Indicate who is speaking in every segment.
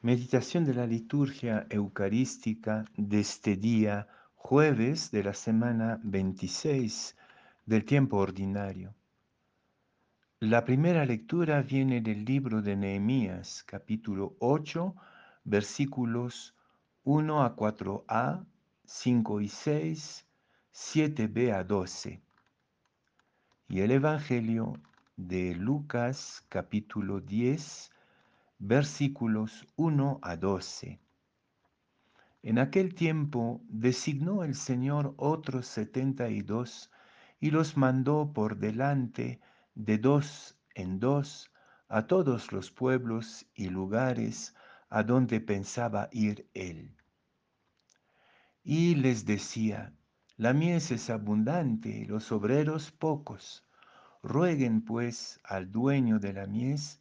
Speaker 1: Meditación de la liturgia eucarística de este día, jueves de la semana 26 del tiempo ordinario. La primera lectura viene del libro de Nehemías, capítulo 8, versículos 1 a 4a, 5 y 6, 7b a 12. Y el Evangelio de Lucas, capítulo 10, versículos 1 a 12. En aquel tiempo designó el Señor otros setenta y dos y los mandó por delante de dos en dos a todos los pueblos y lugares a donde pensaba ir él. Y les decía, la mies es abundante los obreros pocos. Rueguen pues al dueño de la mies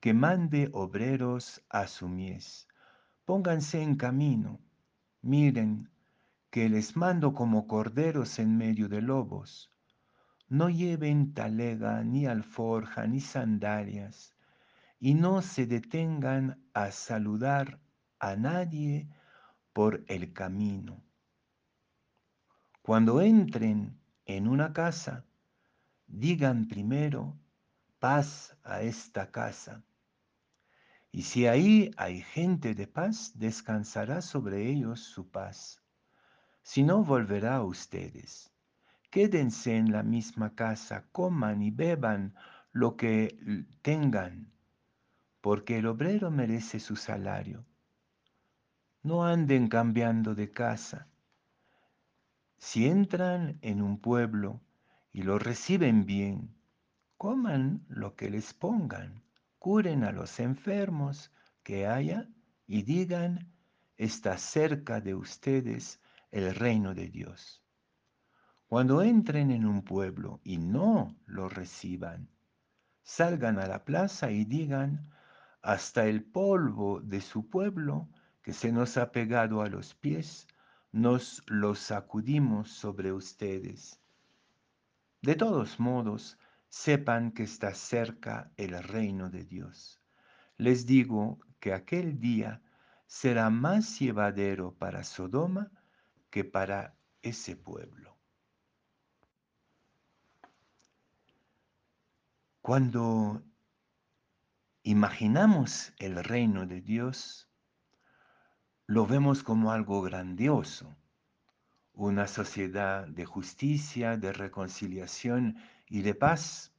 Speaker 1: que mande obreros a su mies. Pónganse en camino, miren que les mando como corderos en medio de lobos. No lleven talega, ni alforja, ni sandalias, y no se detengan a saludar a nadie por el camino. Cuando entren en una casa, digan primero paz a esta casa. Y si ahí hay gente de paz, descansará sobre ellos su paz. Si no, volverá a ustedes. Quédense en la misma casa, coman y beban lo que tengan, porque el obrero merece su salario. No anden cambiando de casa. Si entran en un pueblo y lo reciben bien, coman lo que les pongan curen a los enfermos que haya y digan, está cerca de ustedes el reino de Dios. Cuando entren en un pueblo y no lo reciban, salgan a la plaza y digan, hasta el polvo de su pueblo que se nos ha pegado a los pies, nos lo sacudimos sobre ustedes. De todos modos, sepan que está cerca el reino de Dios. Les digo que aquel día será más llevadero para Sodoma que para ese pueblo. Cuando imaginamos el reino de Dios, lo vemos como algo grandioso, una sociedad de justicia, de reconciliación y de paz.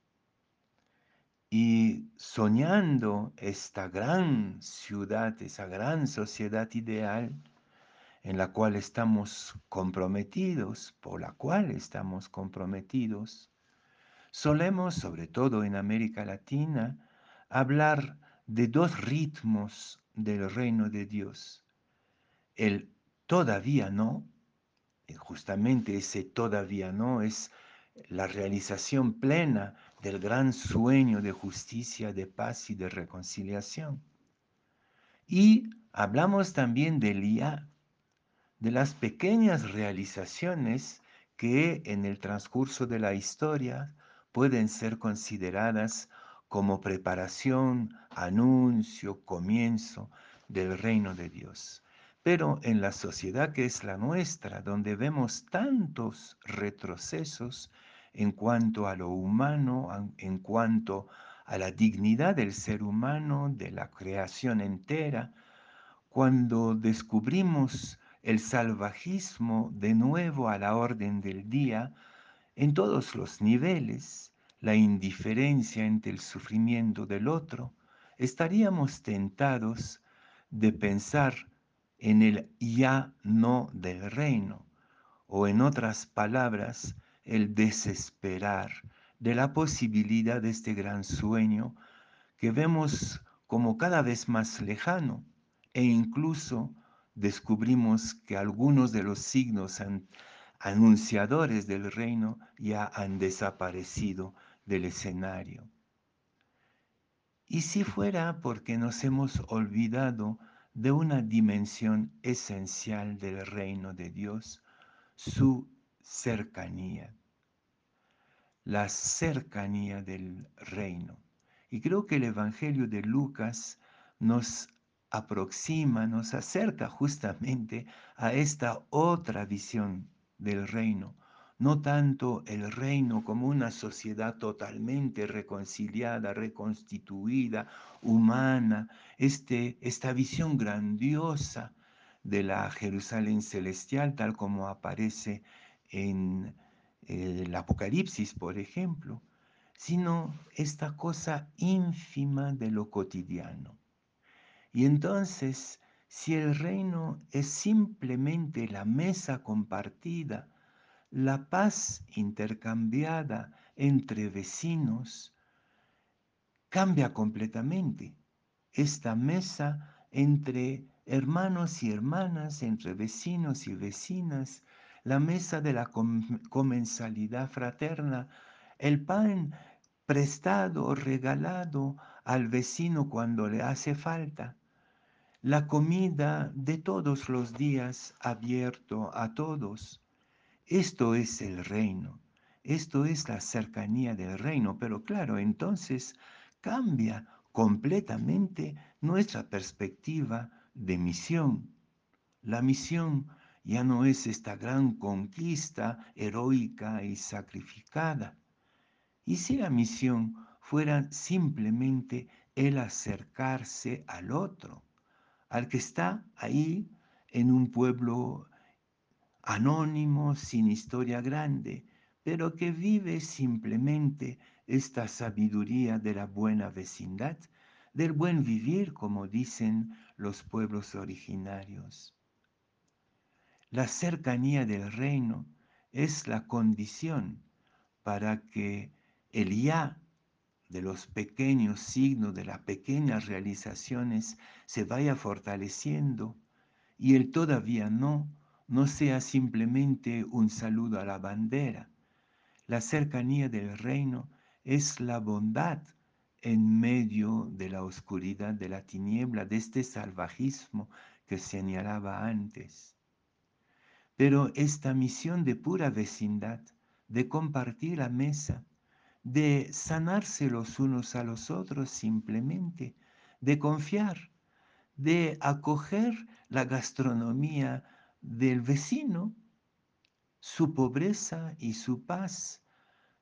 Speaker 1: Y soñando esta gran ciudad, esa gran sociedad ideal en la cual estamos comprometidos, por la cual estamos comprometidos, solemos, sobre todo en América Latina, hablar de dos ritmos del reino de Dios. El todavía no, justamente ese todavía no es la realización plena del gran sueño de justicia, de paz y de reconciliación. Y hablamos también del ya, de las pequeñas realizaciones que en el transcurso de la historia pueden ser consideradas como preparación, anuncio, comienzo del reino de Dios. Pero en la sociedad que es la nuestra, donde vemos tantos retrocesos, en cuanto a lo humano, en cuanto a la dignidad del ser humano, de la creación entera, cuando descubrimos el salvajismo de nuevo a la orden del día, en todos los niveles, la indiferencia ante el sufrimiento del otro, estaríamos tentados de pensar en el ya no del reino, o en otras palabras, el desesperar de la posibilidad de este gran sueño que vemos como cada vez más lejano e incluso descubrimos que algunos de los signos anunciadores del reino ya han desaparecido del escenario. Y si fuera porque nos hemos olvidado de una dimensión esencial del reino de Dios, su cercanía la cercanía del reino. Y creo que el Evangelio de Lucas nos aproxima, nos acerca justamente a esta otra visión del reino. No tanto el reino como una sociedad totalmente reconciliada, reconstituida, humana, este, esta visión grandiosa de la Jerusalén celestial, tal como aparece en el Apocalipsis, por ejemplo, sino esta cosa ínfima de lo cotidiano. Y entonces, si el reino es simplemente la mesa compartida, la paz intercambiada entre vecinos, cambia completamente. Esta mesa entre hermanos y hermanas, entre vecinos y vecinas, la mesa de la comensalidad fraterna, el pan prestado o regalado al vecino cuando le hace falta, la comida de todos los días abierto a todos. Esto es el reino, esto es la cercanía del reino, pero claro, entonces cambia completamente nuestra perspectiva de misión. La misión ya no es esta gran conquista heroica y sacrificada. Y si la misión fuera simplemente el acercarse al otro, al que está ahí en un pueblo anónimo, sin historia grande, pero que vive simplemente esta sabiduría de la buena vecindad, del buen vivir, como dicen los pueblos originarios. La cercanía del reino es la condición para que el ya de los pequeños signos, de las pequeñas realizaciones, se vaya fortaleciendo y el todavía no, no sea simplemente un saludo a la bandera. La cercanía del reino es la bondad en medio de la oscuridad de la tiniebla, de este salvajismo que señalaba antes. Pero esta misión de pura vecindad, de compartir la mesa, de sanarse los unos a los otros simplemente, de confiar, de acoger la gastronomía del vecino, su pobreza y su paz.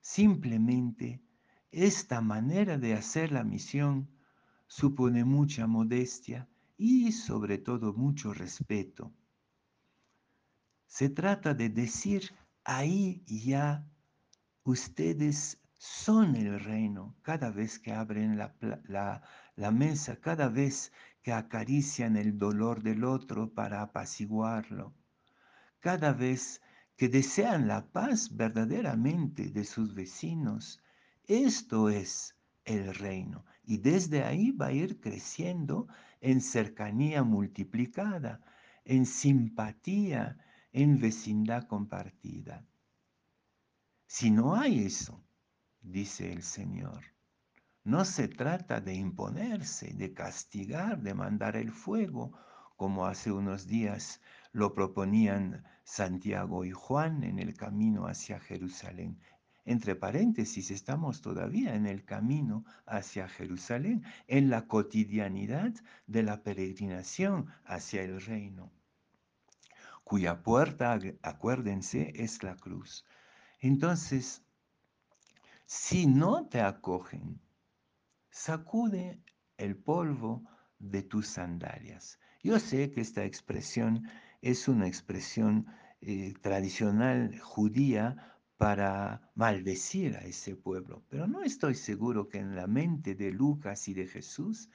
Speaker 1: Simplemente esta manera de hacer la misión supone mucha modestia y sobre todo mucho respeto. Se trata de decir, ahí ya ustedes son el reino cada vez que abren la, mesa, cada vez que acarician el dolor del otro para apaciguarlo, cada vez que desean la paz verdaderamente de sus vecinos. Esto es el reino y desde ahí va a ir creciendo en cercanía multiplicada, en simpatía, en vecindad compartida. Si no hay eso, dice el Señor. No se trata de imponerse, de castigar, de mandar el fuego, como hace unos días lo proponían Santiago y Juan en el camino hacia Jerusalén. Entre paréntesis, estamos todavía en el camino hacia Jerusalén, en la cotidianidad de la peregrinación hacia el reino, cuya puerta, acuérdense, es la cruz. Entonces, si no te acogen, sacude el polvo de tus sandalias. Yo sé que esta expresión es una expresión eh, tradicional judía para maldecir a ese pueblo, pero no estoy seguro que en la mente de Lucas y de Jesús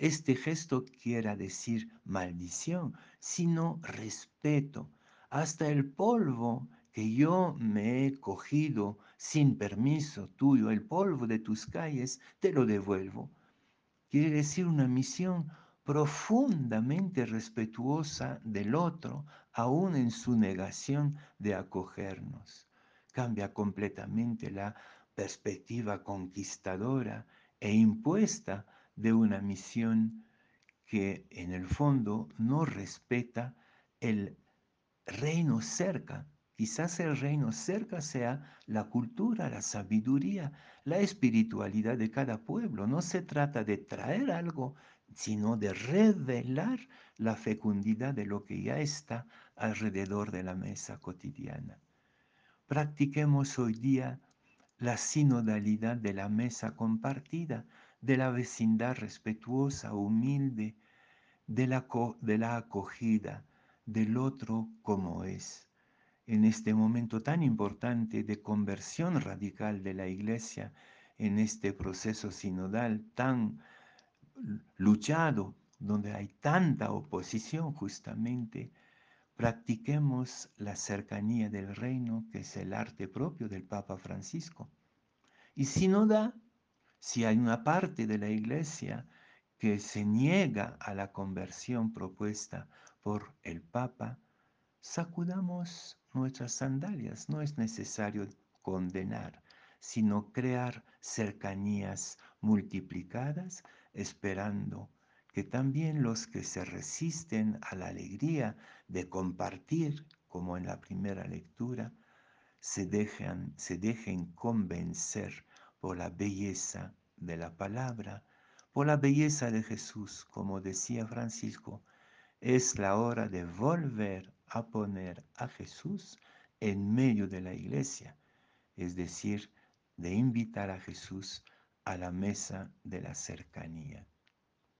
Speaker 1: este gesto quiera decir maldición, sino respeto. Hasta el polvo que yo me he cogido sin permiso tuyo, el polvo de tus calles, te lo devuelvo. Quiere decir una misión profundamente respetuosa del otro, aún en su negación de acogernos. Cambia completamente la perspectiva conquistadora e impuesta de una misión que en el fondo no respeta el reino cerca Quizás el reino cerca sea la cultura, la sabiduría, la espiritualidad de cada pueblo. No se trata de traer algo sino de revelar la fecundidad de lo que ya está alrededor de la mesa cotidiana. Practiquemos hoy día la sinodalidad de la mesa compartida, de la vecindad respetuosa, humilde, de la, de la acogida del otro como es. En este momento tan importante de conversión radical de la Iglesia, en este proceso sinodal tan luchado, donde hay tanta oposición justamente, practiquemos la cercanía del reino, que es el arte propio del Papa Francisco. Y si no da, si hay una parte de la iglesia que se niega a la conversión propuesta por el Papa, sacudamos nuestras sandalias. No es necesario condenar, sino crear cercanías multiplicadas, esperando que también los que se resisten a la alegría de compartir, como en la primera lectura, se, se dejen convencer por la belleza de la palabra, por la belleza de Jesús, como decía Francisco, es la hora de volver a poner a Jesús en medio de la iglesia, es decir, de invitar a Jesús a la mesa de la cercanía.